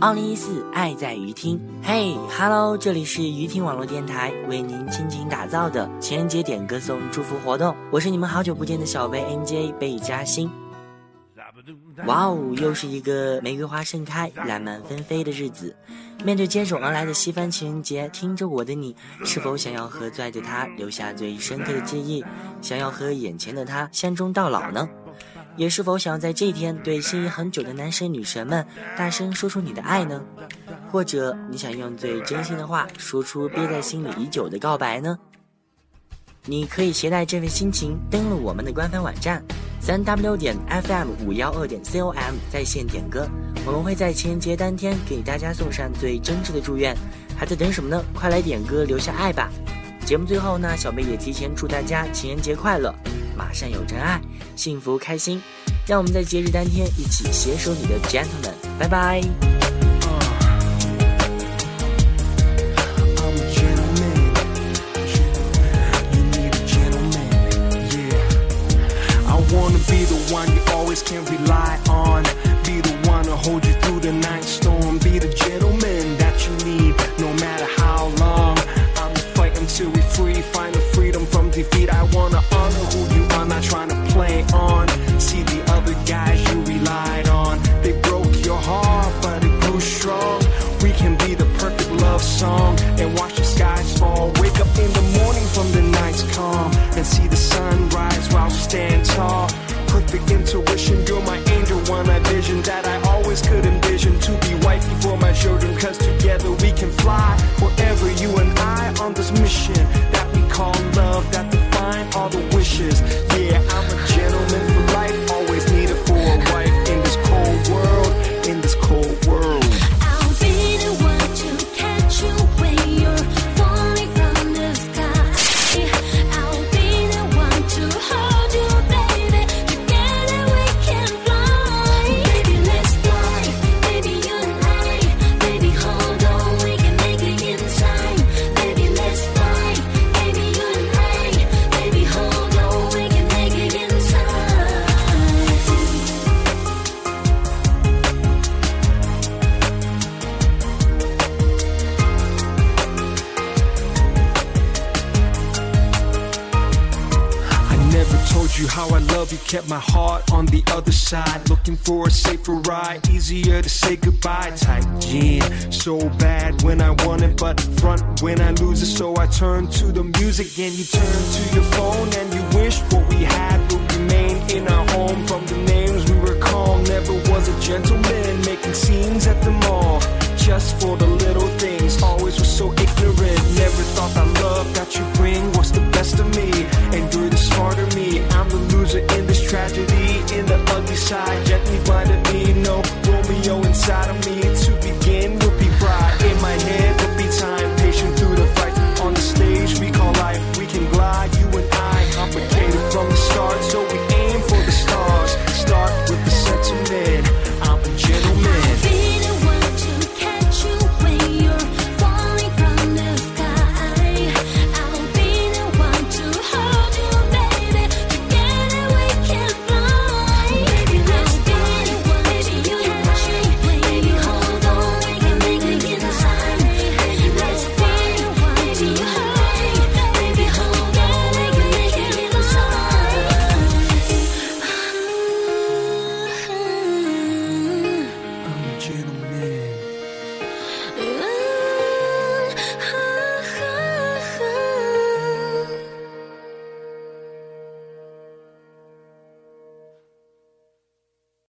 二零一四，爱在于听。嘿，Hello，这里是于听网络电台为您倾情打造的情人节点歌送祝福活动。我是你们好久不见的小贝 NJ 贝嘉欣。哇哦，又是一个玫瑰花盛开、烂漫纷飞的日子。面对接踵而来的西方情人节，听着我的你，是否想要和最爱的他留下最深刻的记忆？想要和眼前的他相中到老呢？也是否想要在这一天对心仪很久的男神女神们大声说出你的爱呢？或者你想用最真心的话说出憋在心里已久的告白呢？你可以携带这份心情登录我们的官方网站三 w 点 fm 五幺二点 com 在线点歌，我们会在情人节当天给大家送上最真挚的祝愿。还在等什么呢？快来点歌留下爱吧！节目最后呢，小贝也提前祝大家情人节快乐。马上有真爱，幸福开心，让我们在节日当天一起携手你的 gentleman，拜拜。Be the one you always can rely on. Be the one to hold you through the night storm. Be the gentleman that you need, no matter how long. I'ma fight until we free, find the freedom from defeat. I wanna honor who you are, not trying to play on. See the other guys you relied on. They broke your heart, but it grew strong. We can be the perfect love song and watch the skies fall. Wake up in the morning from the night's calm and see the sun rise while we stand tall intuition. You're my angel, one I vision that I always could envision. To be wife before my children, cause together we can fly. Forever, you and I on this mission. You how I love you, kept my heart on the other side. Looking for a safer ride, easier to say goodbye. Type gin, so bad when I want it, but front when I lose it. So I turn to the music, and you turn to your phone, and you wish what we had would remain in our home. From the names we were calling, never was a gentleman making scenes at the mall. Just for the little things, always was so ignorant. Never thought that love that you bring was the best of me.